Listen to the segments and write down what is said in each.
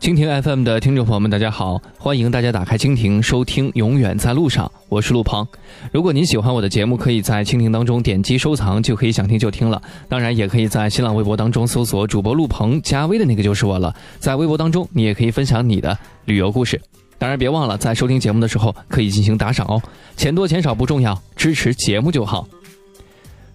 蜻蜓 FM 的听众朋友们，大家好！欢迎大家打开蜻蜓收听《永远在路上》，我是陆鹏。如果您喜欢我的节目，可以在蜻蜓当中点击收藏，就可以想听就听了。当然，也可以在新浪微博当中搜索主播陆鹏，加微的那个就是我了。在微博当中，你也可以分享你的旅游故事。当然，别忘了在收听节目的时候可以进行打赏哦，钱多钱少不重要，支持节目就好。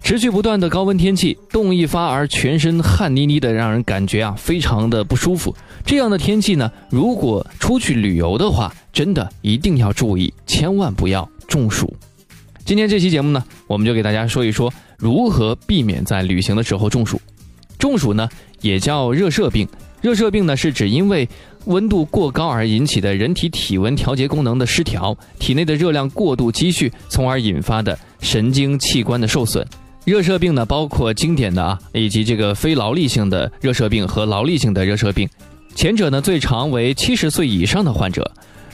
持续不断的高温天气，冻一发而全身汗泥泥的，让人感觉啊非常的不舒服。这样的天气呢，如果出去旅游的话，真的一定要注意，千万不要中暑。今天这期节目呢，我们就给大家说一说如何避免在旅行的时候中暑。中暑呢，也叫热射病。热射病呢，是指因为温度过高而引起的人体体温调节功能的失调，体内的热量过度积蓄，从而引发的神经器官的受损。热射病呢，包括经典的啊，以及这个非劳力性的热射病和劳力性的热射病。前者呢，最长为七十岁以上的患者，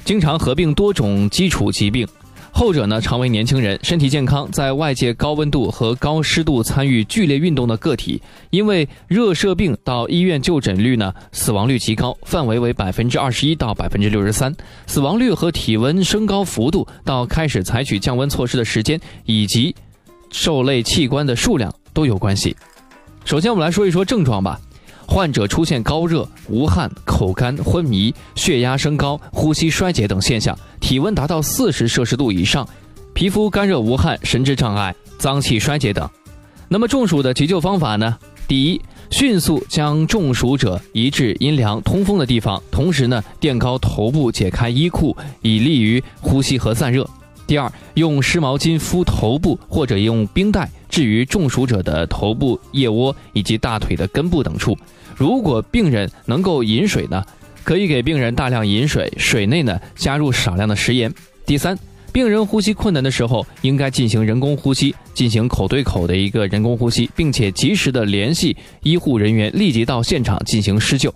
经常合并多种基础疾病；后者呢，常为年轻人，身体健康，在外界高温度和高湿度参与剧烈运动的个体。因为热射病到医院就诊率呢，死亡率极高，范围为百分之二十一到百分之六十三。死亡率和体温升高幅度到开始采取降温措施的时间以及。受累器官的数量都有关系。首先，我们来说一说症状吧。患者出现高热、无汗、口干、昏迷、血压升高、呼吸衰竭等现象，体温达到四十摄氏度以上，皮肤干热无汗、神志障碍、脏器衰竭等。那么中暑的急救方法呢？第一，迅速将中暑者移至阴凉通风的地方，同时呢，垫高头部，解开衣裤，以利于呼吸和散热。第二，用湿毛巾敷头部，或者用冰袋置于中暑者的头部、腋窝以及大腿的根部等处。如果病人能够饮水呢，可以给病人大量饮水，水内呢加入少量的食盐。第三，病人呼吸困难的时候，应该进行人工呼吸，进行口对口的一个人工呼吸，并且及时的联系医护人员，立即到现场进行施救。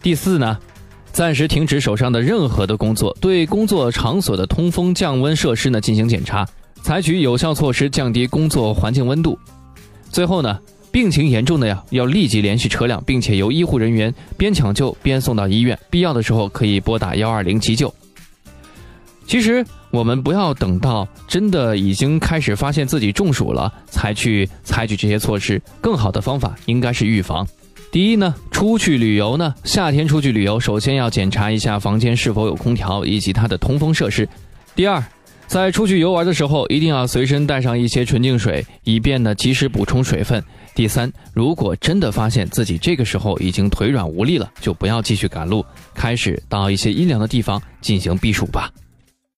第四呢？暂时停止手上的任何的工作，对工作场所的通风降温设施呢进行检查，采取有效措施降低工作环境温度。最后呢，病情严重的呀，要立即联系车辆，并且由医护人员边抢救边送到医院，必要的时候可以拨打幺二零急救。其实我们不要等到真的已经开始发现自己中暑了才去采取这些措施，更好的方法应该是预防。第一呢，出去旅游呢，夏天出去旅游，首先要检查一下房间是否有空调以及它的通风设施。第二，在出去游玩的时候，一定要随身带上一些纯净水，以便呢及时补充水分。第三，如果真的发现自己这个时候已经腿软无力了，就不要继续赶路，开始到一些阴凉的地方进行避暑吧。